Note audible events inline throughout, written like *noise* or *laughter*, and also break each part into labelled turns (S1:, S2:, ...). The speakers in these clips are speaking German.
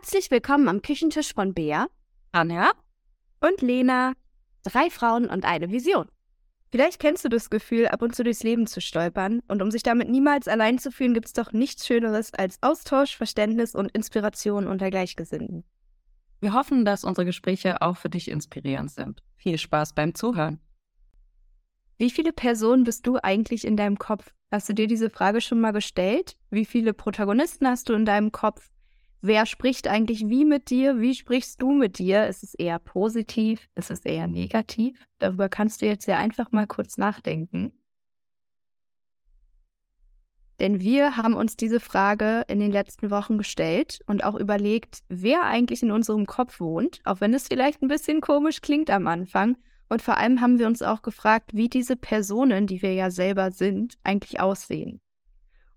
S1: Herzlich willkommen am Küchentisch von Bea,
S2: Anja
S1: und Lena. Drei Frauen und eine Vision. Vielleicht kennst du das Gefühl, ab und zu durchs Leben zu stolpern. Und um sich damit niemals allein zu fühlen, gibt es doch nichts Schöneres als Austausch, Verständnis und Inspiration unter Gleichgesinnten.
S2: Wir hoffen, dass unsere Gespräche auch für dich inspirierend sind. Viel Spaß beim Zuhören.
S1: Wie viele Personen bist du eigentlich in deinem Kopf? Hast du dir diese Frage schon mal gestellt? Wie viele Protagonisten hast du in deinem Kopf? Wer spricht eigentlich wie mit dir? Wie sprichst du mit dir? Ist es eher positiv? Ist es eher negativ? Darüber kannst du jetzt ja einfach mal kurz nachdenken. Denn wir haben uns diese Frage in den letzten Wochen gestellt und auch überlegt, wer eigentlich in unserem Kopf wohnt, auch wenn es vielleicht ein bisschen komisch klingt am Anfang. Und vor allem haben wir uns auch gefragt, wie diese Personen, die wir ja selber sind, eigentlich aussehen.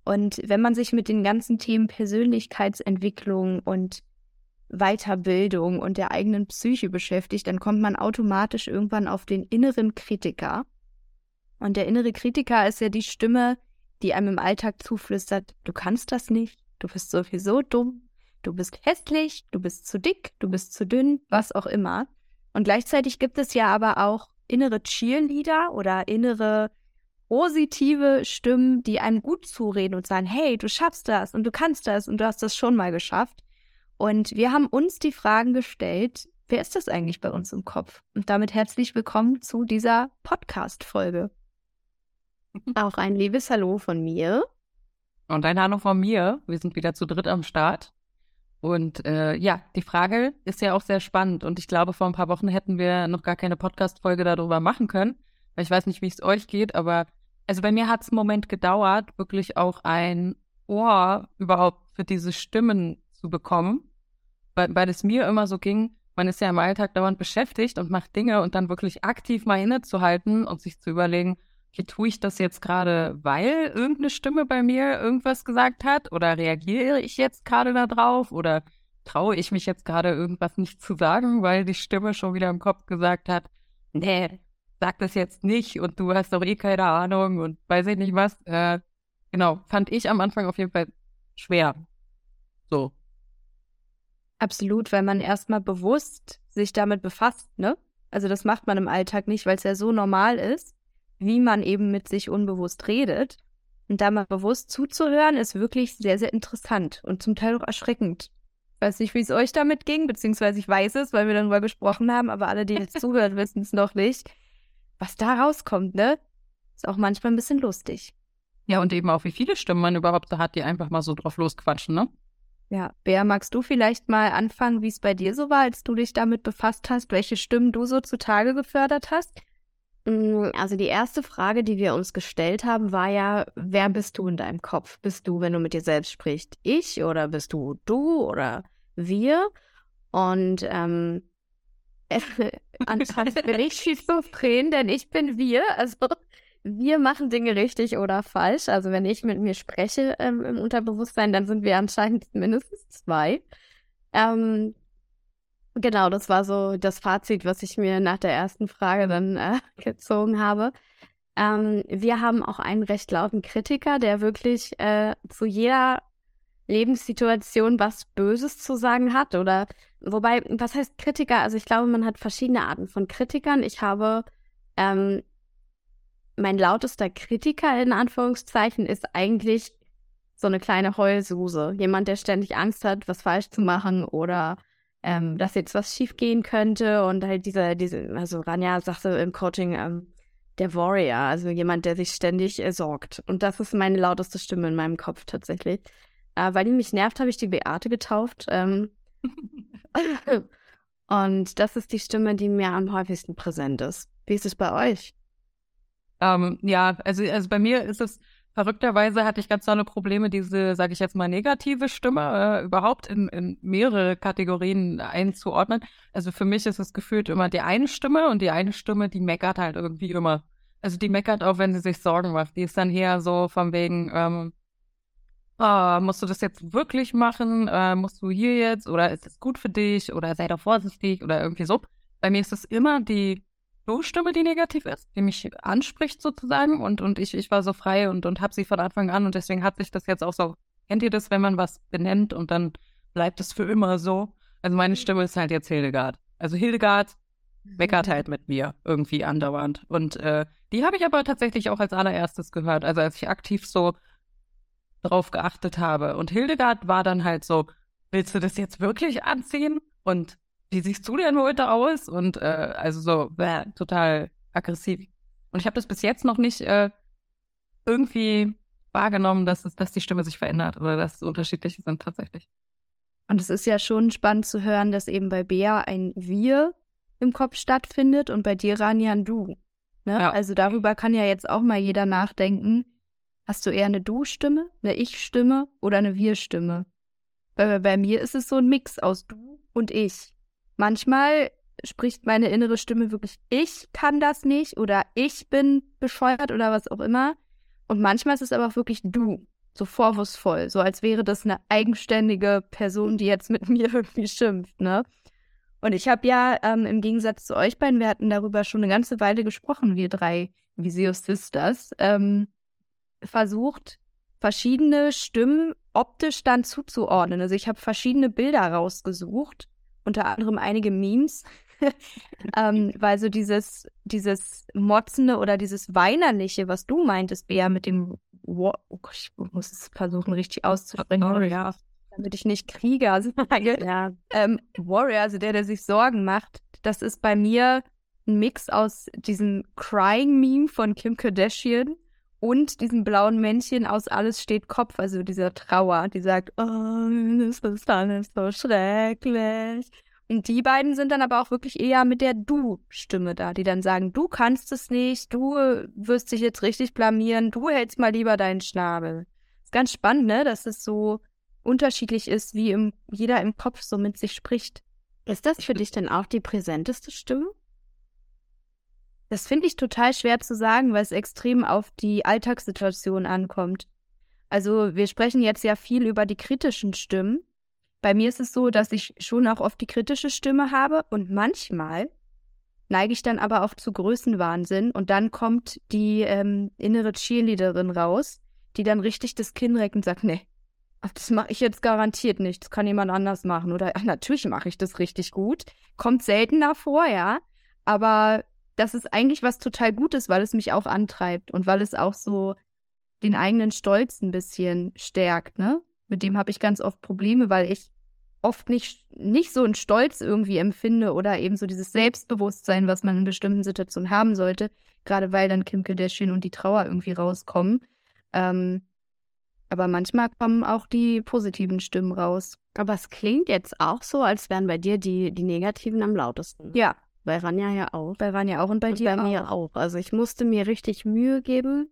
S1: Und wenn man sich mit den ganzen Themen Persönlichkeitsentwicklung und Weiterbildung und der eigenen Psyche beschäftigt, dann kommt man automatisch irgendwann auf den inneren Kritiker. Und der innere Kritiker ist ja die Stimme, die einem im Alltag zuflüstert, du kannst das nicht, du bist sowieso dumm, du bist hässlich, du bist zu dick, du bist zu dünn, was auch immer. Und gleichzeitig gibt es ja aber auch innere Cheerleader oder innere positive Stimmen, die einem gut zureden und sagen, hey, du schaffst das und du kannst das und du hast das schon mal geschafft. Und wir haben uns die Fragen gestellt, wer ist das eigentlich bei uns im Kopf? Und damit herzlich willkommen zu dieser Podcast-Folge. *laughs* Auch ein liebes Hallo von mir.
S2: Und ein Hallo von mir. Wir sind wieder zu dritt am Start. Und äh, ja, die Frage ist ja auch sehr spannend. Und ich glaube, vor ein paar Wochen hätten wir noch gar keine Podcast-Folge darüber machen können. Weil ich weiß nicht, wie es euch geht, aber also bei mir hat es einen Moment gedauert, wirklich auch ein Ohr überhaupt für diese Stimmen zu bekommen, weil, weil es mir immer so ging, man ist ja im Alltag dauernd beschäftigt und macht Dinge und dann wirklich aktiv mal innezuhalten und sich zu überlegen, okay, tue ich das jetzt gerade, weil irgendeine Stimme bei mir irgendwas gesagt hat oder reagiere ich jetzt gerade darauf oder traue ich mich jetzt gerade irgendwas nicht zu sagen, weil die Stimme schon wieder im Kopf gesagt hat, nee, sag das jetzt nicht und du hast doch eh keine Ahnung und weiß ich nicht was. Äh, genau, fand ich am Anfang auf jeden Fall schwer. So.
S1: Absolut, weil man erstmal bewusst sich damit befasst, ne? Also das macht man im Alltag nicht, weil es ja so normal ist, wie man eben mit sich unbewusst redet. Und da mal bewusst zuzuhören, ist wirklich sehr, sehr interessant und zum Teil auch erschreckend. Ich weiß nicht, wie es euch damit ging, beziehungsweise ich weiß es, weil wir darüber gesprochen haben, aber alle, die jetzt *laughs* zuhören, wissen es noch nicht was da rauskommt, ne? Ist auch manchmal ein bisschen lustig.
S2: Ja, und eben auch, wie viele Stimmen man überhaupt da hat, die einfach mal so drauf losquatschen, ne?
S1: Ja, Bea, magst du vielleicht mal anfangen, wie es bei dir so war, als du dich damit befasst hast, welche Stimmen du so zutage gefördert hast? Mm, also die erste Frage, die wir uns gestellt haben, war ja, wer bist du in deinem Kopf? Bist du, wenn du mit dir selbst sprichst, ich oder bist du du oder wir? Und ähm, *laughs* Anscheinend bin ich schizophren, denn ich bin wir. Also wir machen Dinge richtig oder falsch. Also wenn ich mit mir spreche ähm, im Unterbewusstsein, dann sind wir anscheinend mindestens zwei. Ähm, genau, das war so das Fazit, was ich mir nach der ersten Frage dann äh, *laughs* gezogen habe. Ähm, wir haben auch einen recht lauten Kritiker, der wirklich äh, zu jeder Lebenssituation was Böses zu sagen hat oder wobei, was heißt Kritiker? Also ich glaube, man hat verschiedene Arten von Kritikern. Ich habe ähm, mein lautester Kritiker in Anführungszeichen ist eigentlich so eine kleine Heulsuse. Jemand, der ständig Angst hat, was falsch zu machen oder ähm, dass jetzt was schief gehen könnte und halt dieser, diese, also Ranja sagte im Coaching, ähm, der Warrior, also jemand, der sich ständig äh, sorgt. Und das ist meine lauteste Stimme in meinem Kopf tatsächlich. Äh, weil die mich nervt, habe ich die Beate getauft. Ähm, *laughs* und das ist die Stimme, die mir am häufigsten präsent ist. Wie ist es bei euch?
S2: Ähm, ja, also, also bei mir ist es verrückterweise hatte ich ganz tolle Probleme, diese, sage ich jetzt mal, negative Stimme äh, überhaupt in, in mehrere Kategorien einzuordnen. Also für mich ist es gefühlt immer die eine Stimme und die eine Stimme, die meckert halt irgendwie immer. Also die meckert auch, wenn sie sich Sorgen macht. Die ist dann eher so von wegen, ähm, oh, musst du das jetzt wirklich machen? Äh, musst du hier jetzt? Oder ist es gut für dich? Oder sei doch vorsichtig? Oder irgendwie so. Bei mir ist es immer die stimme die negativ ist, die mich anspricht sozusagen. Und, und ich, ich war so frei und, und habe sie von Anfang an. Und deswegen hat sich das jetzt auch so, kennt ihr das, wenn man was benennt und dann bleibt es für immer so. Also meine Stimme ist halt jetzt Hildegard. Also Hildegard meckert halt mit mir irgendwie andauernd. Und äh, die habe ich aber tatsächlich auch als allererstes gehört. Also als ich aktiv so drauf geachtet habe. Und Hildegard war dann halt so, willst du das jetzt wirklich anziehen? Und wie siehst du denn heute aus? Und äh, also so bäh, total aggressiv. Und ich habe das bis jetzt noch nicht äh, irgendwie wahrgenommen, dass, es, dass die Stimme sich verändert oder dass es unterschiedliche sind tatsächlich.
S1: Und es ist ja schon spannend zu hören, dass eben bei Bea ein Wir im Kopf stattfindet und bei dir, Rania, ein Du. Ne? Ja. Also darüber kann ja jetzt auch mal jeder nachdenken. Hast du eher eine Du-Stimme, eine Ich-Stimme oder eine Wir-Stimme? Bei, bei mir ist es so ein Mix aus Du und Ich. Manchmal spricht meine innere Stimme wirklich, ich kann das nicht oder ich bin bescheuert oder was auch immer. Und manchmal ist es aber auch wirklich du, so vorwurfsvoll, so als wäre das eine eigenständige Person, die jetzt mit *laughs* mir irgendwie schimpft, ne? Und ich habe ja ähm, im Gegensatz zu euch beiden, wir hatten darüber schon eine ganze Weile gesprochen, wir drei Viseus Sisters, ähm, versucht, verschiedene Stimmen optisch dann zuzuordnen. Also ich habe verschiedene Bilder rausgesucht, unter anderem einige Memes, *laughs* ähm, weil so dieses, dieses Motzende oder dieses Weinerliche, was du meintest, Bea, mit dem oh Gott, ich muss es versuchen, richtig auszusprechen. Warrior. Damit ich nicht Krieger sage. *laughs* ja. ähm, Warrior, also der, der sich Sorgen macht, das ist bei mir ein Mix aus diesem Crying-Meme von Kim Kardashian und diesem blauen Männchen aus Alles steht Kopf, also dieser Trauer, die sagt, oh, das ist alles so schrecklich. Und die beiden sind dann aber auch wirklich eher mit der Du-Stimme da, die dann sagen, du kannst es nicht, du wirst dich jetzt richtig blamieren, du hältst mal lieber deinen Schnabel. Ist ganz spannend, ne, dass es so unterschiedlich ist, wie im, jeder im Kopf so mit sich spricht.
S3: Ist das für dich denn auch die präsenteste Stimme?
S1: Das finde ich total schwer zu sagen, weil es extrem auf die Alltagssituation ankommt. Also wir sprechen jetzt ja viel über die kritischen Stimmen, bei mir ist es so, dass ich schon auch oft die kritische Stimme habe und manchmal neige ich dann aber auch zu Größenwahnsinn und dann kommt die ähm, innere Cheerleaderin raus, die dann richtig das Kinn reckt und sagt, nee, das mache ich jetzt garantiert nicht, das kann jemand anders machen oder ach, natürlich mache ich das richtig gut. Kommt seltener vor, ja, aber das ist eigentlich was total Gutes, weil es mich auch antreibt und weil es auch so den eigenen Stolz ein bisschen stärkt, ne? Mit dem habe ich ganz oft Probleme, weil ich oft nicht, nicht so einen Stolz irgendwie empfinde oder eben so dieses Selbstbewusstsein, was man in bestimmten Situationen haben sollte, gerade weil dann Kim Kardashian und die Trauer irgendwie rauskommen. Ähm, aber manchmal kommen auch die positiven Stimmen raus.
S3: Aber es klingt jetzt auch so, als wären bei dir die, die negativen am lautesten.
S1: Ja.
S3: Bei Ranja ja auch.
S1: Bei Ranja auch und bei und dir
S3: bei mir auch. Also ich musste mir richtig Mühe geben,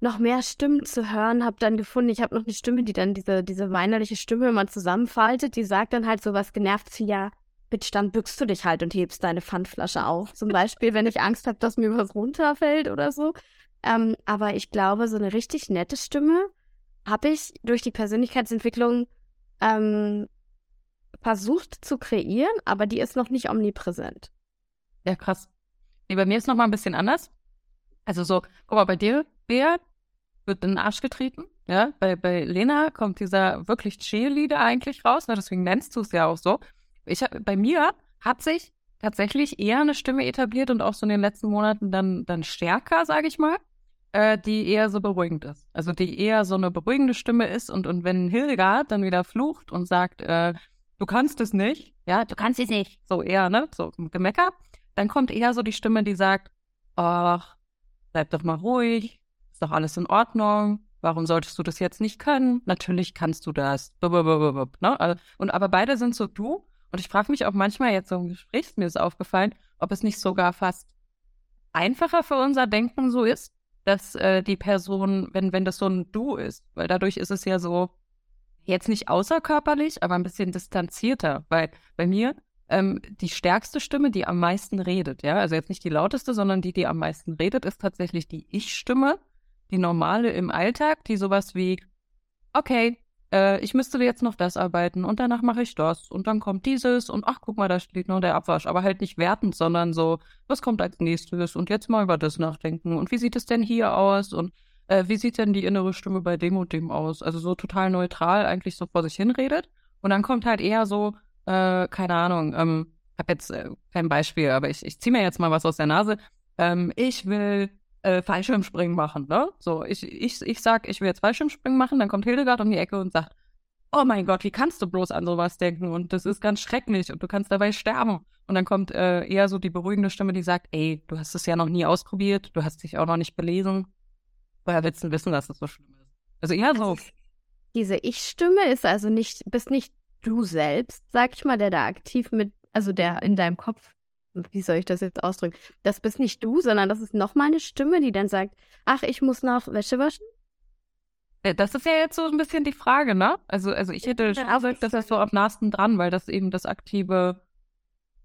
S3: noch mehr Stimmen zu hören, habe dann gefunden, ich habe noch eine Stimme, die dann diese, diese weinerliche Stimme, wenn man zusammenfaltet, die sagt dann halt so was genervt wie, ja, Bitch, dann bückst du dich halt und hebst deine Pfandflasche auf. Zum Beispiel, wenn ich Angst habe, dass mir was runterfällt oder so. Ähm, aber ich glaube, so eine richtig nette Stimme habe ich durch die Persönlichkeitsentwicklung ähm, versucht zu kreieren, aber die ist noch nicht omnipräsent.
S2: Ja, krass. Nee, bei mir ist noch mal ein bisschen anders. Also so, guck mal, bei dir, Bea, wird in den Arsch getreten. Ja, bei, bei Lena kommt dieser wirklich Cheerleader eigentlich raus, ne? deswegen nennst du es ja auch so. Ich, bei mir hat sich tatsächlich eher eine Stimme etabliert und auch so in den letzten Monaten dann, dann stärker, sage ich mal, äh, die eher so beruhigend ist. Also die eher so eine beruhigende Stimme ist und, und wenn Hildegard dann wieder flucht und sagt, äh, du kannst es nicht, ja, du kannst es nicht, so eher, ne, so Gemecker, dann kommt eher so die Stimme, die sagt, ach, bleib doch mal ruhig, ist doch alles in Ordnung. Warum solltest du das jetzt nicht können? Natürlich kannst du das. Ne? Also, und aber beide sind so du. Und ich frage mich auch manchmal jetzt so im Gespräch, mir ist aufgefallen, ob es nicht sogar fast einfacher für unser Denken so ist, dass äh, die Person, wenn, wenn das so ein Du ist, weil dadurch ist es ja so, jetzt nicht außerkörperlich, aber ein bisschen distanzierter, weil bei mir ähm, die stärkste Stimme, die am meisten redet, ja, also jetzt nicht die lauteste, sondern die, die am meisten redet, ist tatsächlich die Ich-Stimme die normale im Alltag, die sowas wie, okay, äh, ich müsste jetzt noch das arbeiten und danach mache ich das und dann kommt dieses und ach, guck mal, da steht noch der Abwasch, aber halt nicht wertend, sondern so, was kommt als nächstes und jetzt mal über das nachdenken und wie sieht es denn hier aus und äh, wie sieht denn die innere Stimme bei dem und dem aus? Also so total neutral eigentlich so vor sich hin redet Und dann kommt halt eher so, äh, keine Ahnung, ähm, habe jetzt äh, kein Beispiel, aber ich, ich ziehe mir jetzt mal was aus der Nase. Ähm, ich will äh, Fallschirmspringen machen, ne? So, ich, ich, ich sag, ich will jetzt Fallschirmspringen machen, dann kommt Hildegard um die Ecke und sagt, oh mein Gott, wie kannst du bloß an sowas denken? Und das ist ganz schrecklich und du kannst dabei sterben. Und dann kommt äh, eher so die beruhigende Stimme, die sagt, ey, du hast es ja noch nie ausprobiert, du hast dich auch noch nicht belesen. Woher willst du wissen, dass das so schlimm ist? Also eher so.
S3: Diese Ich-Stimme ist also nicht, bist nicht du selbst, sag ich mal, der da aktiv mit, also der in deinem Kopf, wie soll ich das jetzt ausdrücken? Das bist nicht du, sondern das ist nochmal eine Stimme, die dann sagt, ach, ich muss noch Wäsche waschen.
S2: Äh, das ist ja jetzt so ein bisschen die Frage, ne? Also, also ich hätte schon gesagt, das ist so am nahesten dran, weil das eben das aktive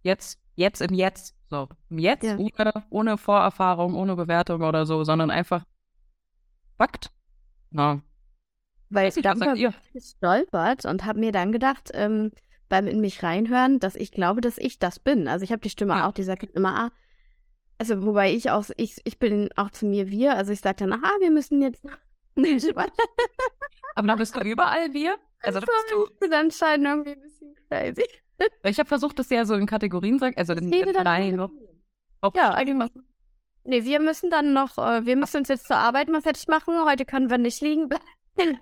S2: jetzt, jetzt im Jetzt, so im Jetzt, ja. ohne, ohne Vorerfahrung, ohne Bewertung oder so, sondern einfach Fakt. Na,
S3: weil ich habe gestolpert und habe mir dann gedacht, ähm, beim in mich reinhören, dass ich glaube, dass ich das bin. Also ich habe die Stimme ja. auch, die sagt immer, ah, also wobei ich auch, ich, ich bin auch zu mir wir, also ich sage dann, ah, wir müssen jetzt. *laughs*
S2: Aber dann bist du überall wir?
S3: Also das bist du. bin anscheinend irgendwie ein bisschen crazy.
S2: Ich habe versucht, das ja so in Kategorien zu sagen, also den
S3: kleinen. Ja, eigentlich. Nee, wir müssen dann noch, äh, wir müssen uns jetzt zur Arbeit mal fertig machen. Heute können wir nicht liegen bleiben. *laughs*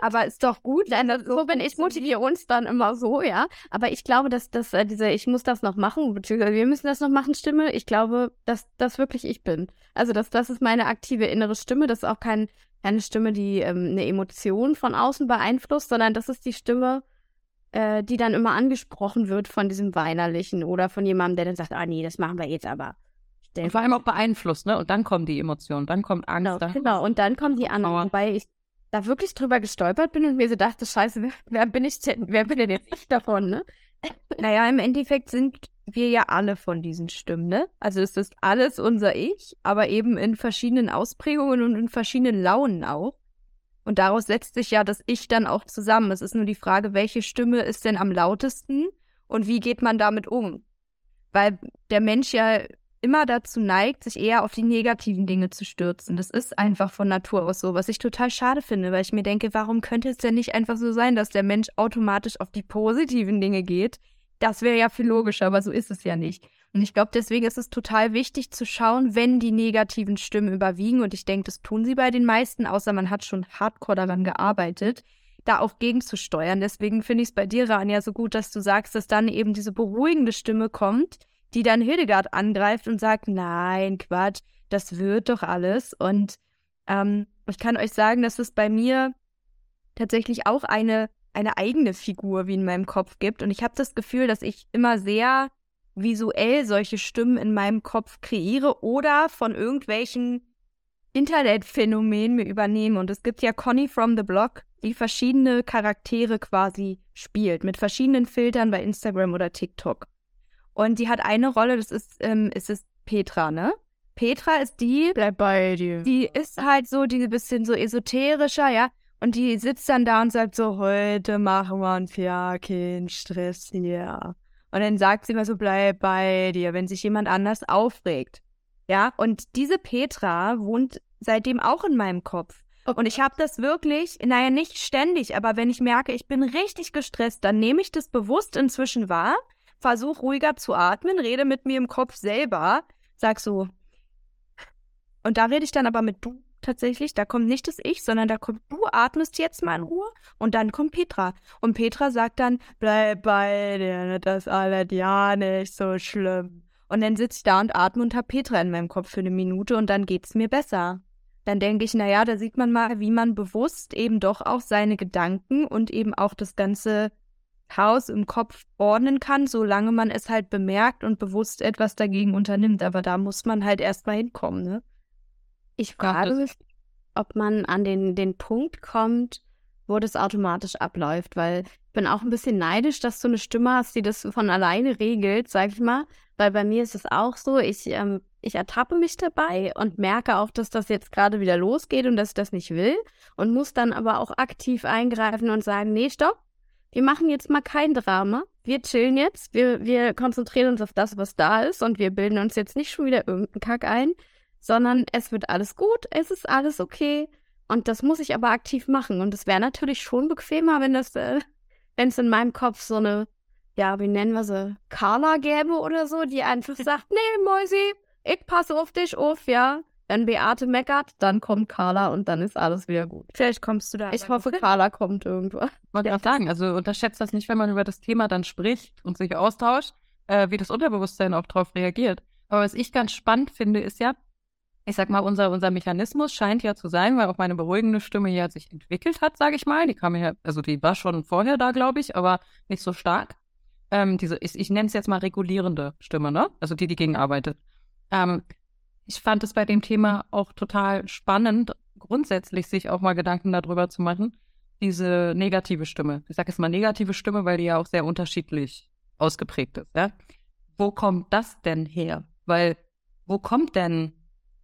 S3: aber ist doch gut. Nein, das, so bin ich, motiviere uns dann immer so, ja. Aber ich glaube, dass, dass äh, diese Ich muss das noch machen, beziehungsweise wir müssen das noch machen, Stimme, ich glaube, dass das wirklich ich bin. Also das, das ist meine aktive innere Stimme. Das ist auch kein, keine Stimme, die ähm, eine Emotion von außen beeinflusst, sondern das ist die Stimme, äh, die dann immer angesprochen wird von diesem Weinerlichen oder von jemandem, der dann sagt, ah nee, das machen wir jetzt aber.
S2: Und vor allem auch beeinflusst, ne? Und dann kommen die Emotionen, dann kommt Angst.
S3: Genau, genau. und dann kommen die anderen. Wobei ich da wirklich drüber gestolpert bin und mir so dachte, scheiße, wer, wer bin ich denn, wer bin denn jetzt ich davon, ne?
S1: Naja, im Endeffekt sind wir ja alle von diesen Stimmen, ne? Also es ist alles unser Ich, aber eben in verschiedenen Ausprägungen und in verschiedenen Launen auch. Und daraus setzt sich ja das Ich dann auch zusammen. Es ist nur die Frage, welche Stimme ist denn am lautesten und wie geht man damit um? Weil der Mensch ja immer dazu neigt, sich eher auf die negativen Dinge zu stürzen. Das ist einfach von Natur aus so, was ich total schade finde, weil ich mir denke, warum könnte es denn nicht einfach so sein, dass der Mensch automatisch auf die positiven Dinge geht? Das wäre ja viel logischer, aber so ist es ja nicht. Und ich glaube, deswegen ist es total wichtig zu schauen, wenn die negativen Stimmen überwiegen. Und ich denke, das tun sie bei den meisten, außer man hat schon hardcore daran gearbeitet, da auch gegenzusteuern. Deswegen finde ich es bei dir, Rania, so gut, dass du sagst, dass dann eben diese beruhigende Stimme kommt, die dann Hildegard angreift und sagt, nein, Quatsch, das wird doch alles. Und ähm, ich kann euch sagen, dass es bei mir tatsächlich auch eine, eine eigene Figur wie in meinem Kopf gibt. Und ich habe das Gefühl, dass ich immer sehr visuell solche Stimmen in meinem Kopf kreiere oder von irgendwelchen Internetphänomenen mir übernehme. Und es gibt ja Conny from the Block, die verschiedene Charaktere quasi spielt, mit verschiedenen Filtern bei Instagram oder TikTok. Und die hat eine Rolle, das ist, ähm, ist es Petra, ne? Petra ist die.
S3: Bleib bei dir.
S1: Die ist halt so, die ein bisschen so esoterischer, ja. Und die sitzt dann da und sagt so, heute machen wir uns ja keinen Stress hier. Und dann sagt sie immer so, bleib bei dir, wenn sich jemand anders aufregt. Ja, und diese Petra wohnt seitdem auch in meinem Kopf. Okay. Und ich habe das wirklich, naja, nicht ständig, aber wenn ich merke, ich bin richtig gestresst, dann nehme ich das bewusst inzwischen wahr versuch ruhiger zu atmen, rede mit mir im Kopf selber, sag so. Und da rede ich dann aber mit du tatsächlich. Da kommt nicht das Ich, sondern da kommt du atmest jetzt mal in Ruhe und dann kommt Petra. Und Petra sagt dann, bleib bei dir, das alles ja nicht so schlimm. Und dann sitze ich da und atme und habe Petra in meinem Kopf für eine Minute und dann geht es mir besser. Dann denke ich, naja, da sieht man mal, wie man bewusst eben doch auch seine Gedanken und eben auch das ganze Chaos im Kopf ordnen kann, solange man es halt bemerkt und bewusst etwas dagegen unternimmt. Aber da muss man halt erstmal hinkommen, ne?
S3: Ich frage mich, ob man an den, den Punkt kommt, wo das automatisch abläuft, weil ich bin auch ein bisschen neidisch, dass du eine Stimme hast, die das von alleine regelt, sag ich mal. Weil bei mir ist es auch so, ich, ähm, ich ertappe mich dabei und merke auch, dass das jetzt gerade wieder losgeht und dass ich das nicht will und muss dann aber auch aktiv eingreifen und sagen, nee, stopp, wir machen jetzt mal kein Drama. Wir chillen jetzt. Wir, wir konzentrieren uns auf das, was da ist und wir bilden uns jetzt nicht schon wieder irgendeinen Kack ein, sondern es wird alles gut, es ist alles okay. Und das muss ich aber aktiv machen. Und es wäre natürlich schon bequemer, wenn das, äh, wenn es in meinem Kopf so eine, ja, wie nennen wir sie, Carla gäbe oder so, die einfach *laughs* sagt, nee, Mäusi, ich passe auf dich auf, ja. Wenn Beate meckert, dann kommt Carla und dann ist alles wieder gut.
S1: Vielleicht kommst du da.
S3: Ich hoffe, Carla kommt irgendwann.
S2: Wollte ich auch sagen, also unterschätzt das nicht, wenn man über das Thema dann spricht und sich austauscht, äh, wie das Unterbewusstsein auch darauf reagiert. Aber was ich ganz spannend finde, ist ja, ich sag mal, unser, unser Mechanismus scheint ja zu sein, weil auch meine beruhigende Stimme ja sich entwickelt hat, sage ich mal. Die kam ja, also die war schon vorher da, glaube ich, aber nicht so stark. Ähm, diese, ich, ich nenne es jetzt mal regulierende Stimme, ne? Also die, die gegenarbeitet. Ähm, ich fand es bei dem Thema auch total spannend, grundsätzlich sich auch mal Gedanken darüber zu machen, diese negative Stimme. Ich sage jetzt mal negative Stimme, weil die ja auch sehr unterschiedlich ausgeprägt ist. Ja? Wo kommt das denn her? Weil, wo kommt denn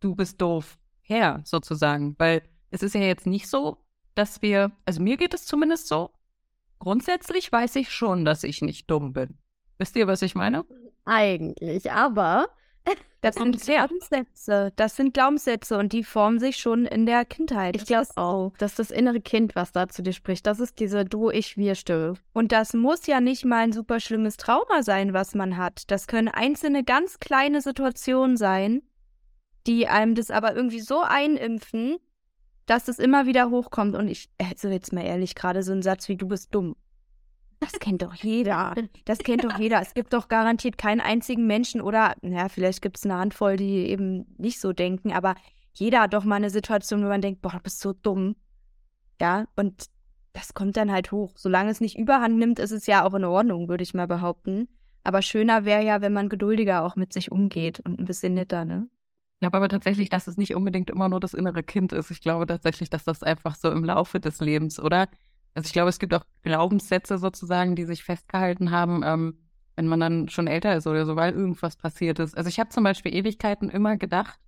S2: du bist doof her, sozusagen? Weil es ist ja jetzt nicht so, dass wir, also mir geht es zumindest so, grundsätzlich weiß ich schon, dass ich nicht dumm bin. Wisst ihr, was ich meine?
S3: Eigentlich, aber
S1: das sind Glaubenssätze. Das sind Glaubenssätze und die formen sich schon in der Kindheit.
S3: Ich glaube auch. Das ist das innere Kind, was da zu dir spricht. Das ist diese Du, ich, wir Stimme.
S1: Und das muss ja nicht mal ein super schlimmes Trauma sein, was man hat. Das können einzelne ganz kleine Situationen sein, die einem das aber irgendwie so einimpfen, dass es immer wieder hochkommt. Und ich, also jetzt mal ehrlich, gerade so ein Satz wie du bist dumm. Das kennt doch jeder. Das kennt doch jeder. Es gibt doch garantiert keinen einzigen Menschen oder, naja, vielleicht gibt es eine Handvoll, die eben nicht so denken, aber jeder hat doch mal eine Situation, wo man denkt, boah, du bist so dumm. Ja, und das kommt dann halt hoch. Solange es nicht überhand nimmt, ist es ja auch in Ordnung, würde ich mal behaupten. Aber schöner wäre ja, wenn man geduldiger auch mit sich umgeht und ein bisschen netter, ne?
S2: Ich glaube aber tatsächlich, dass es nicht unbedingt immer nur das innere Kind ist. Ich glaube tatsächlich, dass das einfach so im Laufe des Lebens, oder? Also ich glaube, es gibt auch Glaubenssätze sozusagen, die sich festgehalten haben, ähm, wenn man dann schon älter ist oder so, weil irgendwas passiert ist. Also ich habe zum Beispiel Ewigkeiten immer gedacht,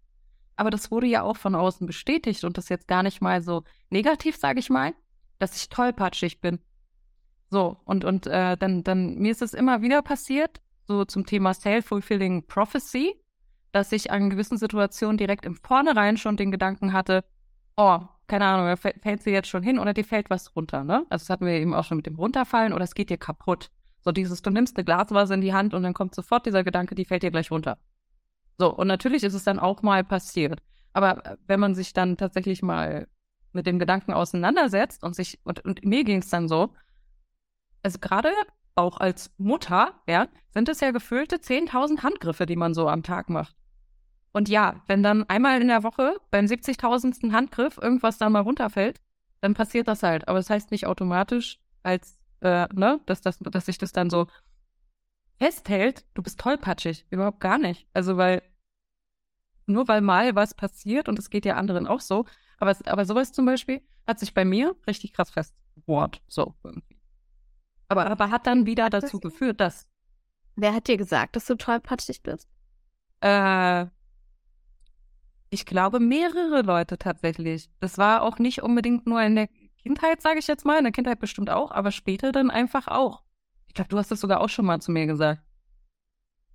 S2: aber das wurde ja auch von außen bestätigt und das jetzt gar nicht mal so negativ, sage ich mal, dass ich tollpatschig bin. So, und, und äh, dann, dann, mir ist es immer wieder passiert, so zum Thema Self-Fulfilling Prophecy, dass ich an gewissen Situationen direkt im Vornherein schon den Gedanken hatte, oh, keine Ahnung, da fällt sie jetzt schon hin oder dir fällt was runter, ne? Also das hatten wir eben auch schon mit dem Runterfallen oder es geht dir kaputt. So dieses, du nimmst eine Glasvase in die Hand und dann kommt sofort dieser Gedanke, die fällt dir gleich runter. So, und natürlich ist es dann auch mal passiert. Aber äh, wenn man sich dann tatsächlich mal mit dem Gedanken auseinandersetzt und sich, und, und mir ging es dann so, also gerade auch als Mutter, ja, sind es ja gefüllte 10.000 Handgriffe, die man so am Tag macht. Und ja, wenn dann einmal in der Woche beim 70.000. Handgriff irgendwas dann mal runterfällt, dann passiert das halt. Aber das heißt nicht automatisch, als, äh, ne, dass, das, dass sich das dann so festhält, du bist tollpatschig. Überhaupt gar nicht. Also, weil, nur weil mal was passiert und es geht ja anderen auch so, aber, aber sowas zum Beispiel hat sich bei mir richtig krass festgebohrt. So irgendwie. Aber, aber hat dann wieder dazu geführt, dass.
S3: Wer hat dir gesagt, dass du tollpatschig bist?
S2: Äh, ich glaube, mehrere Leute tatsächlich. Das war auch nicht unbedingt nur in der Kindheit, sage ich jetzt mal. In der Kindheit bestimmt auch, aber später dann einfach auch. Ich glaube, du hast das sogar auch schon mal zu mir gesagt.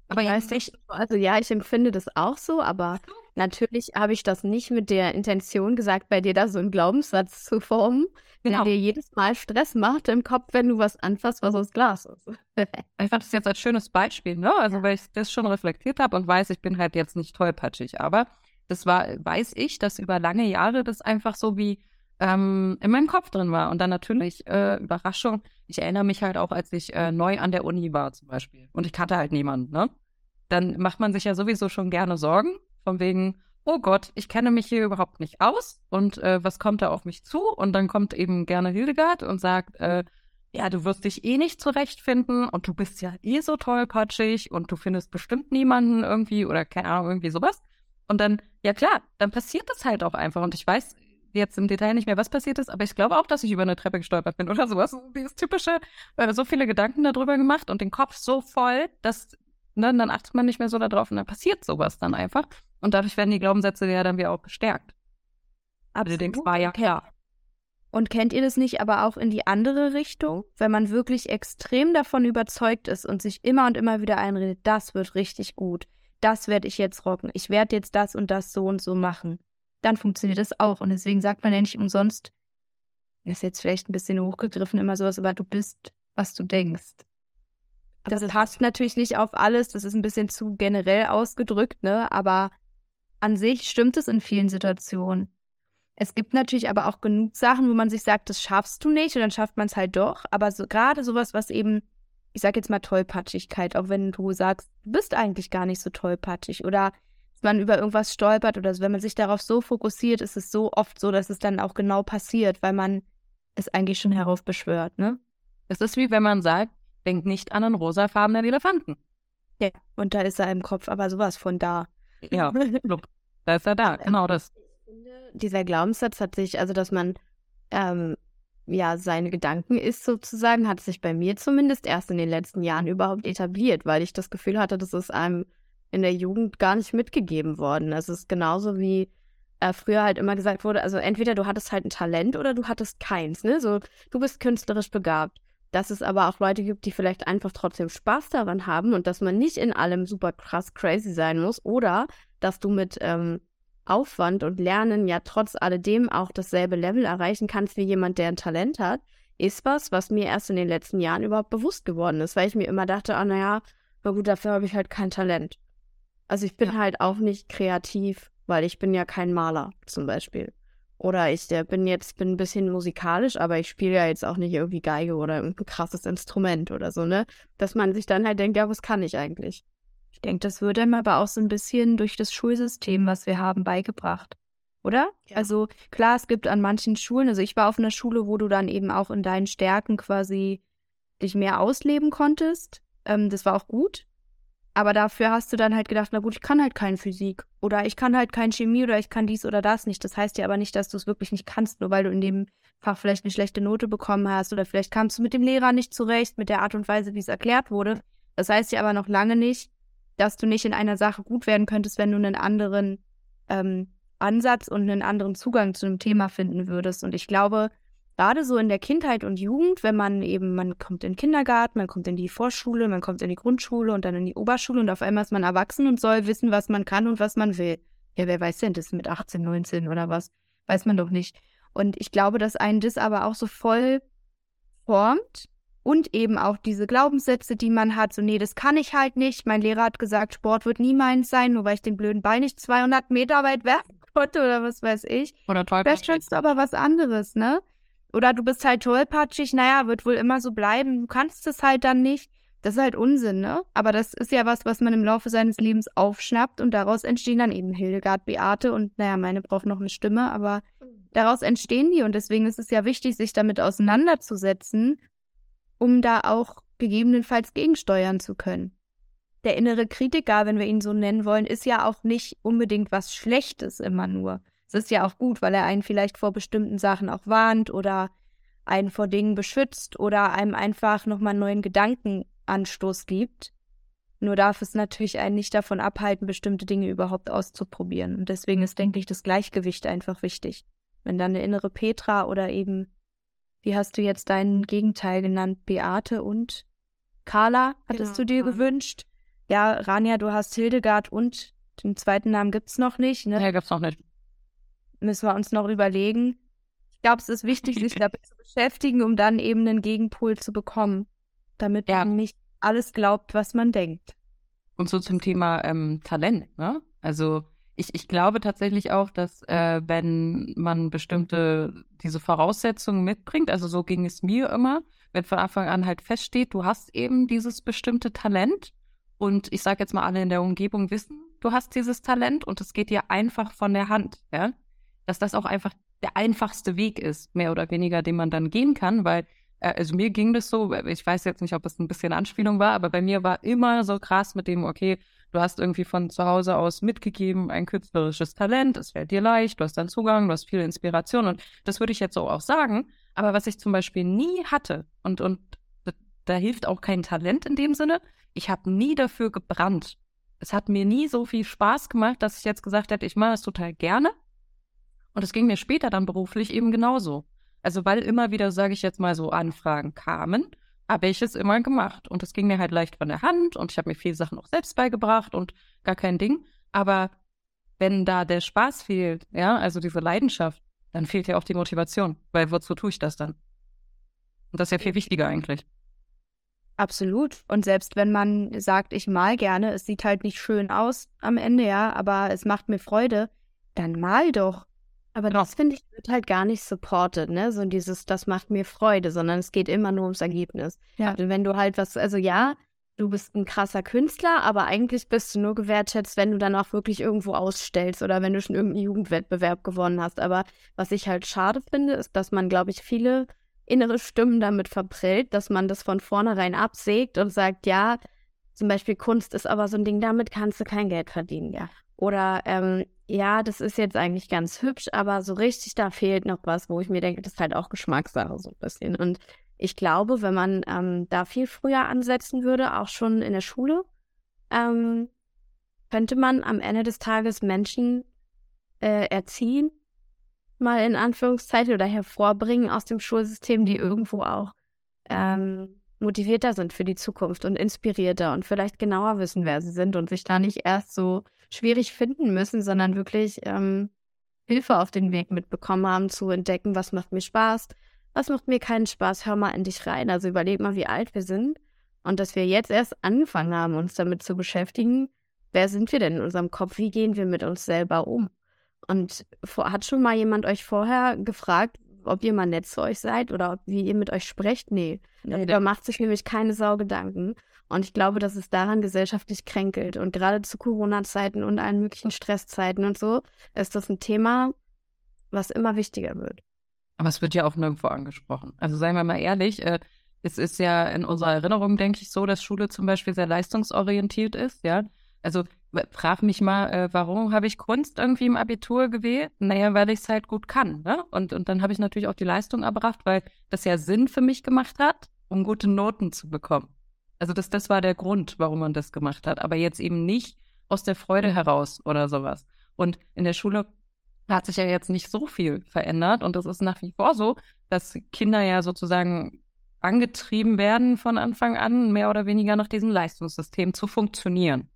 S3: Aber ja, ich, also ja, ich empfinde das auch so, aber natürlich habe ich das nicht mit der Intention gesagt, bei dir da so einen Glaubenssatz zu formen, genau. der dir jedes Mal Stress macht im Kopf, wenn du was anfasst, was aus Glas ist. *laughs*
S2: ich fand das jetzt als schönes Beispiel, ne? Also, ja. weil ich das schon reflektiert habe und weiß, ich bin halt jetzt nicht tollpatschig, aber das war, weiß ich, dass über lange Jahre das einfach so wie ähm, in meinem Kopf drin war. Und dann natürlich, äh, Überraschung, ich erinnere mich halt auch, als ich äh, neu an der Uni war zum Beispiel und ich kannte halt niemanden, ne? Dann macht man sich ja sowieso schon gerne Sorgen, von wegen, oh Gott, ich kenne mich hier überhaupt nicht aus und äh, was kommt da auf mich zu? Und dann kommt eben gerne Hildegard und sagt, äh, ja, du wirst dich eh nicht zurechtfinden und du bist ja eh so tollpatschig und du findest bestimmt niemanden irgendwie oder keine Ahnung, irgendwie sowas. Und dann, ja klar, dann passiert das halt auch einfach. Und ich weiß jetzt im Detail nicht mehr, was passiert ist, aber ich glaube auch, dass ich über eine Treppe gestolpert bin oder sowas. Dieses typische, weil so viele Gedanken darüber gemacht und den Kopf so voll, dass ne, dann achtet man nicht mehr so darauf und dann passiert sowas dann einfach. Und dadurch werden die Glaubenssätze ja dann wieder auch bestärkt.
S1: Du denkst, war ja klar. Und kennt ihr das nicht aber auch in die andere Richtung? Wenn man wirklich extrem davon überzeugt ist und sich immer und immer wieder einredet, das wird richtig gut das werde ich jetzt rocken, ich werde jetzt das und das so und so machen, dann funktioniert das auch. Und deswegen sagt man ja nicht umsonst, ist jetzt vielleicht ein bisschen hochgegriffen immer sowas, aber du bist was du denkst. Das passt natürlich nicht auf alles, das ist ein bisschen zu generell ausgedrückt, ne? Aber an sich stimmt es in vielen Situationen. Es gibt natürlich aber auch genug Sachen, wo man sich sagt, das schaffst du nicht und dann schafft man es halt doch. Aber so, gerade sowas, was eben, ich sag jetzt mal Tollpatschigkeit, auch wenn du sagst, du bist eigentlich gar nicht so tollpatschig oder man über irgendwas stolpert oder so, wenn man sich darauf so fokussiert, ist es so oft so, dass es dann auch genau passiert, weil man es eigentlich schon heraufbeschwört, ne?
S2: Es ist wie wenn man sagt, denk nicht an einen rosafarbenen Elefanten.
S1: Ja, und da ist er im Kopf aber sowas von da.
S2: Ja, *laughs* da ist er da, genau das.
S3: Dieser Glaubenssatz hat sich, also dass man ähm, ja seine Gedanken ist sozusagen, hat sich bei mir zumindest erst in den letzten Jahren überhaupt etabliert, weil ich das Gefühl hatte, dass es einem in der Jugend gar nicht mitgegeben worden. Es ist genauso wie äh, früher halt immer gesagt wurde, also entweder du hattest halt ein Talent oder du hattest keins, ne? So, du bist künstlerisch begabt. Dass es aber auch Leute gibt, die vielleicht einfach trotzdem Spaß daran haben und dass man nicht in allem super krass crazy sein muss oder dass du mit ähm, Aufwand und Lernen ja trotz alledem auch dasselbe Level erreichen kannst wie jemand, der ein Talent hat, ist was, was mir erst in den letzten Jahren überhaupt bewusst geworden ist, weil ich mir immer dachte, ah naja, na gut, dafür habe ich halt kein Talent. Also ich bin ja. halt auch nicht kreativ, weil ich bin ja kein Maler zum Beispiel. Oder ich der bin jetzt bin ein bisschen musikalisch, aber ich spiele ja jetzt auch nicht irgendwie Geige oder irgendein krasses Instrument oder so, ne? Dass man sich dann halt denkt, ja, was kann ich eigentlich?
S1: Ich denke, das wird einem aber auch so ein bisschen durch das Schulsystem, was wir haben, beigebracht. Oder? Ja. Also klar, es gibt an manchen Schulen, also ich war auf einer Schule, wo du dann eben auch in deinen Stärken quasi dich mehr ausleben konntest. Ähm, das war auch gut. Aber dafür hast du dann halt gedacht, na gut, ich kann halt kein Physik oder ich kann halt kein Chemie oder ich kann dies oder das nicht. Das heißt ja aber nicht, dass du es wirklich nicht kannst, nur weil du in dem Fach vielleicht eine schlechte Note bekommen hast oder vielleicht kamst du mit dem Lehrer nicht zurecht, mit der Art und Weise, wie es erklärt wurde. Das heißt ja aber noch lange nicht, dass du nicht in einer Sache gut werden könntest, wenn du einen anderen ähm, Ansatz und einen anderen Zugang zu einem Thema finden würdest. Und ich glaube, gerade so in der Kindheit und Jugend, wenn man eben, man kommt in den Kindergarten, man kommt in die Vorschule, man kommt in die Grundschule und dann in die Oberschule und auf einmal ist man erwachsen und soll wissen, was man kann und was man will. Ja, wer weiß denn das mit 18, 19 oder was? Weiß man doch nicht. Und ich glaube, dass einen das aber auch so voll formt und eben auch diese Glaubenssätze, die man hat, so, nee, das kann ich halt nicht. Mein Lehrer hat gesagt, Sport wird nie meins sein, nur weil ich den blöden Ball nicht 200 Meter weit werfen *laughs* konnte oder was weiß ich.
S2: Oder toll.
S1: Vielleicht kannst du aber was anderes, ne? Oder du bist halt tollpatschig, naja, wird wohl immer so bleiben, du kannst es halt dann nicht. Das ist halt Unsinn, ne? Aber das ist ja was, was man im Laufe seines Lebens aufschnappt und daraus entstehen dann eben Hildegard, Beate und naja, meine braucht noch eine Stimme, aber daraus entstehen die und deswegen ist es ja wichtig, sich damit auseinanderzusetzen, um da auch gegebenenfalls gegensteuern zu können. Der innere Kritiker, wenn wir ihn so nennen wollen, ist ja auch nicht unbedingt was Schlechtes immer nur. Es ist ja auch gut, weil er einen vielleicht vor bestimmten Sachen auch warnt oder einen vor Dingen beschützt oder einem einfach nochmal einen neuen Gedankenanstoß gibt. Nur darf es natürlich einen nicht davon abhalten, bestimmte Dinge überhaupt auszuprobieren. Und deswegen ist, denke ich, das Gleichgewicht einfach wichtig. Wenn dann eine innere Petra oder eben, wie hast du jetzt deinen Gegenteil genannt, Beate und Carla, hattest genau, du dir gewünscht? Ja, Rania, du hast Hildegard und den zweiten Namen gibt es noch nicht, ne?
S2: Ja, gibt's noch nicht
S1: müssen wir uns noch überlegen. Ich glaube, es ist wichtig, sich *laughs* damit zu beschäftigen, um dann eben einen Gegenpol zu bekommen, damit ja. man nicht alles glaubt, was man denkt.
S2: Und so zum Thema ähm, Talent, ne? Also ich, ich glaube tatsächlich auch, dass äh, wenn man bestimmte diese Voraussetzungen mitbringt, also so ging es mir immer, wenn von Anfang an halt feststeht, du hast eben dieses bestimmte Talent und ich sage jetzt mal alle in der Umgebung wissen, du hast dieses Talent und es geht dir einfach von der Hand, ja, dass das auch einfach der einfachste Weg ist, mehr oder weniger, den man dann gehen kann, weil, äh, also mir ging das so, ich weiß jetzt nicht, ob es ein bisschen Anspielung war, aber bei mir war immer so krass mit dem, okay, du hast irgendwie von zu Hause aus mitgegeben, ein künstlerisches Talent, es fällt dir leicht, du hast dann Zugang, du hast viel Inspiration und das würde ich jetzt so auch sagen. Aber was ich zum Beispiel nie hatte und, und da hilft auch kein Talent in dem Sinne, ich habe nie dafür gebrannt. Es hat mir nie so viel Spaß gemacht, dass ich jetzt gesagt hätte, ich mache es total gerne. Und es ging mir später dann beruflich eben genauso. Also weil immer wieder, sage ich jetzt mal so, Anfragen kamen, habe ich es immer gemacht. Und es ging mir halt leicht von der Hand und ich habe mir viele Sachen auch selbst beigebracht und gar kein Ding. Aber wenn da der Spaß fehlt, ja, also diese Leidenschaft, dann fehlt ja auch die Motivation. Weil wozu tue ich das dann? Und das ist ja viel wichtiger eigentlich.
S1: Absolut. Und selbst wenn man sagt, ich mal gerne, es sieht halt nicht schön aus am Ende, ja, aber es macht mir Freude, dann mal doch.
S3: Aber das finde ich wird halt gar nicht supported, ne? So dieses, das macht mir Freude, sondern es geht immer nur ums Ergebnis. Ja. Also wenn du halt was, also ja, du bist ein krasser Künstler, aber eigentlich bist du nur gewertschätzt, wenn du dann auch wirklich irgendwo ausstellst oder wenn du schon irgendeinen Jugendwettbewerb gewonnen hast. Aber was ich halt schade finde, ist, dass man, glaube ich, viele innere Stimmen damit verprellt, dass man das von vornherein absägt und sagt, ja, zum Beispiel Kunst ist aber so ein Ding, damit kannst du kein Geld verdienen, ja. Oder ähm, ja, das ist jetzt eigentlich ganz hübsch, aber so richtig, da fehlt noch was, wo ich mir denke, das ist halt auch Geschmackssache so ein bisschen. Und ich glaube, wenn man ähm, da viel früher ansetzen würde, auch schon in der Schule, ähm, könnte man am Ende des Tages Menschen äh, erziehen, mal in Anführungszeichen, oder hervorbringen aus dem Schulsystem, die irgendwo auch ähm, motivierter sind für die Zukunft und inspirierter und vielleicht genauer wissen, wer sie sind und sich da nicht erst so schwierig finden müssen, sondern wirklich ähm, Hilfe auf den Weg mitbekommen haben, zu entdecken, was macht mir Spaß, was macht mir keinen Spaß, hör mal in dich rein. Also überleg mal, wie alt wir sind und dass wir jetzt erst angefangen haben, uns damit zu beschäftigen, wer sind wir denn in unserem Kopf, wie gehen wir mit uns selber um. Und hat schon mal jemand euch vorher gefragt, ob ihr mal nett zu euch seid oder wie ihr mit euch sprecht? Nee. nee da macht sich nämlich keine Sau Gedanken. Und ich glaube, dass es daran gesellschaftlich kränkelt. Und gerade zu Corona-Zeiten und allen möglichen Stresszeiten und so ist das ein Thema, was immer wichtiger wird.
S2: Aber es wird ja auch nirgendwo angesprochen. Also seien wir mal ehrlich, äh, es ist ja in unserer Erinnerung, denke ich, so, dass Schule zum Beispiel sehr leistungsorientiert ist, ja. Also frag mich mal, äh, warum habe ich Kunst irgendwie im Abitur gewählt? Naja, weil ich es halt gut kann. Ne? Und, und dann habe ich natürlich auch die Leistung erbracht, weil das ja Sinn für mich gemacht hat, um gute Noten zu bekommen. Also das, das war der Grund, warum man das gemacht hat. Aber jetzt eben nicht aus der Freude heraus oder sowas. Und in der Schule hat sich ja jetzt nicht so viel verändert. Und es ist nach wie vor so, dass Kinder ja sozusagen angetrieben werden von Anfang an, mehr oder weniger nach diesem Leistungssystem zu funktionieren.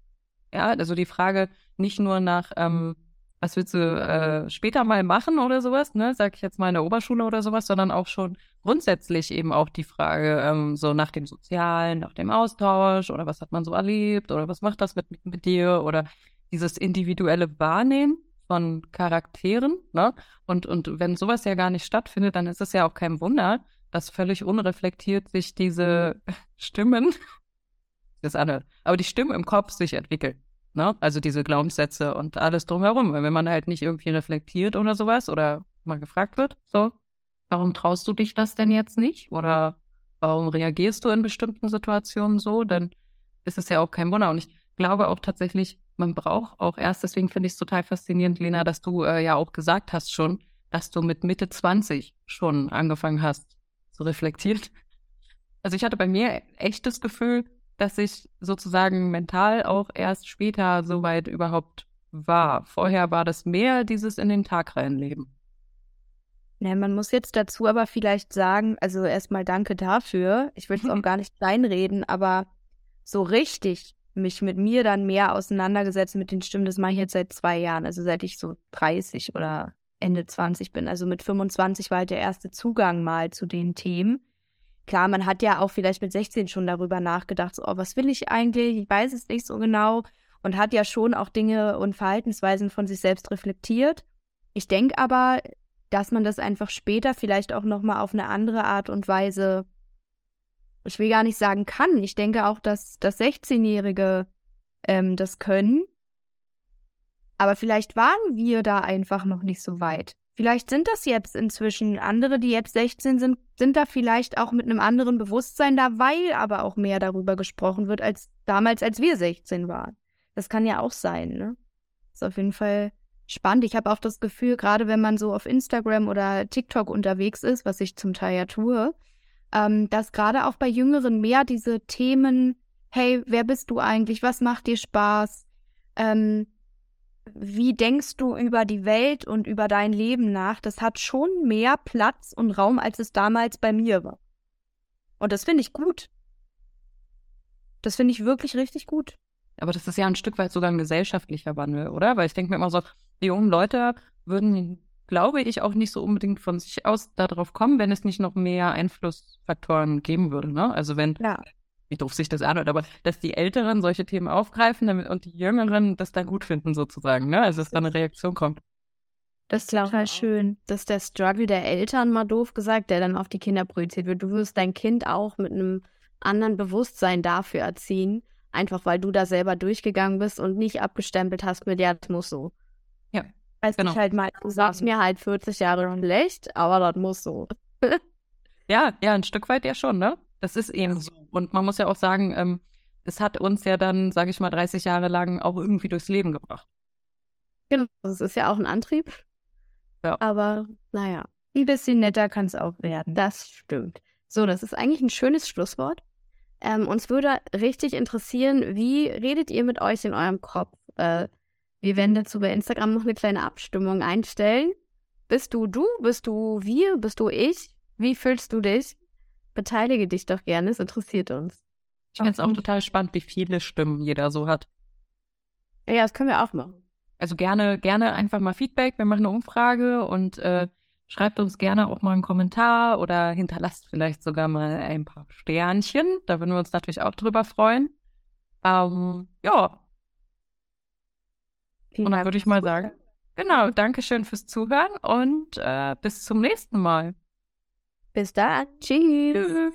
S2: Ja, also die Frage nicht nur nach, ähm, was willst du äh, später mal machen oder sowas, ne, sag ich jetzt mal in der Oberschule oder sowas, sondern auch schon grundsätzlich eben auch die Frage ähm, so nach dem Sozialen, nach dem Austausch oder was hat man so erlebt oder was macht das mit, mit dir oder dieses individuelle Wahrnehmen von Charakteren, ne? Und, und wenn sowas ja gar nicht stattfindet, dann ist es ja auch kein Wunder, dass völlig unreflektiert sich diese *laughs* Stimmen, das andere, aber die Stimmen im Kopf sich entwickeln. Ne? Also diese Glaubenssätze und alles drumherum. Weil wenn man halt nicht irgendwie reflektiert oder sowas oder mal gefragt wird, so, warum traust du dich das denn jetzt nicht? Oder warum reagierst du in bestimmten Situationen so? Dann ist es ja auch kein Wunder. Und ich glaube auch tatsächlich, man braucht auch erst, deswegen finde ich es total faszinierend, Lena, dass du äh, ja auch gesagt hast schon, dass du mit Mitte 20 schon angefangen hast zu reflektieren. Also ich hatte bei mir echt das Gefühl, dass ich sozusagen mental auch erst später soweit überhaupt war. Vorher war das mehr dieses in den Tag reinleben.
S1: Ja, man muss jetzt dazu aber vielleicht sagen, also erstmal danke dafür. Ich will es auch *laughs* gar nicht kleinreden, aber so richtig mich mit mir dann mehr auseinandergesetzt mit den Stimmen, das mache ich jetzt seit zwei Jahren, also seit ich so 30 oder Ende 20 bin. Also mit 25 war halt der erste Zugang mal zu den Themen klar, man hat ja auch vielleicht mit 16 schon darüber nachgedacht, so, oh, was will ich eigentlich? Ich weiß es nicht so genau und hat ja schon auch Dinge und Verhaltensweisen von sich selbst reflektiert. Ich denke aber, dass man das einfach später vielleicht auch nochmal auf eine andere Art und Weise, ich will gar nicht sagen kann. Ich denke auch, dass, dass 16-Jährige ähm, das können. Aber vielleicht waren wir da einfach noch nicht so weit. Vielleicht sind das jetzt inzwischen andere, die jetzt 16 sind, sind da vielleicht auch mit einem anderen Bewusstsein da, weil aber auch mehr darüber gesprochen wird als damals, als wir 16 waren. Das kann ja auch sein, ne? Ist auf jeden Fall spannend. Ich habe auch das Gefühl, gerade wenn man so auf Instagram oder TikTok unterwegs ist, was ich zum Teil ja tue, ähm, dass gerade auch bei Jüngeren mehr diese Themen, hey, wer bist du eigentlich? Was macht dir Spaß? Ähm, wie denkst du über die Welt und über dein Leben nach, das hat schon mehr Platz und Raum, als es damals bei mir war. Und das finde ich gut. Das finde ich wirklich richtig gut.
S2: Aber das ist ja ein Stück weit sogar ein gesellschaftlicher Wandel, oder? Weil ich denke mir immer so, die jungen Leute würden, glaube ich, auch nicht so unbedingt von sich aus darauf kommen, wenn es nicht noch mehr Einflussfaktoren geben würde. Ne? Also wenn
S1: ja.
S2: Wie doof sich das anhört, aber dass die Älteren solche Themen aufgreifen damit, und die Jüngeren das dann gut finden, sozusagen, ne? Also dass da eine Reaktion kommt.
S1: Das ist total schön.
S3: Das ist der Struggle der Eltern, mal doof gesagt, der dann auf die Kinder projiziert wird. Du wirst dein Kind auch mit einem anderen Bewusstsein dafür erziehen, einfach weil du da selber durchgegangen bist und nicht abgestempelt hast mit, ja, das muss so.
S2: Ja.
S3: Weiß genau. ich halt mal, du sagst mir halt 40 Jahre schlecht, aber das muss so. *laughs*
S2: ja, ja, ein Stück weit ja schon, ne? Das ist eben so. Und man muss ja auch sagen, ähm, es hat uns ja dann, sage ich mal, 30 Jahre lang auch irgendwie durchs Leben gebracht.
S3: Genau, das ist ja auch ein Antrieb.
S2: Ja.
S3: Aber naja.
S1: Ein bisschen netter kann es auch werden.
S3: Das stimmt. So, das ist eigentlich ein schönes Schlusswort. Ähm, uns würde richtig interessieren, wie redet ihr mit euch in eurem Kopf? Äh, wir werden dazu bei Instagram noch eine kleine Abstimmung einstellen. Bist du du? Bist du wir? Bist du ich? Wie fühlst du dich? Beteilige dich doch gerne, es interessiert uns.
S2: Ich finde es auch total spannend, wie viele Stimmen jeder so hat.
S3: Ja, das können wir auch machen.
S2: Also gerne, gerne einfach mal Feedback. Wir machen eine Umfrage und äh, schreibt uns gerne auch mal einen Kommentar oder hinterlasst vielleicht sogar mal ein paar Sternchen. Da würden wir uns natürlich auch drüber freuen. Ähm, ja. Vielen und dann würde ich mal sagen, genau, Dankeschön fürs Zuhören und äh, bis zum nächsten Mal.
S3: Bis dann. Tschüss.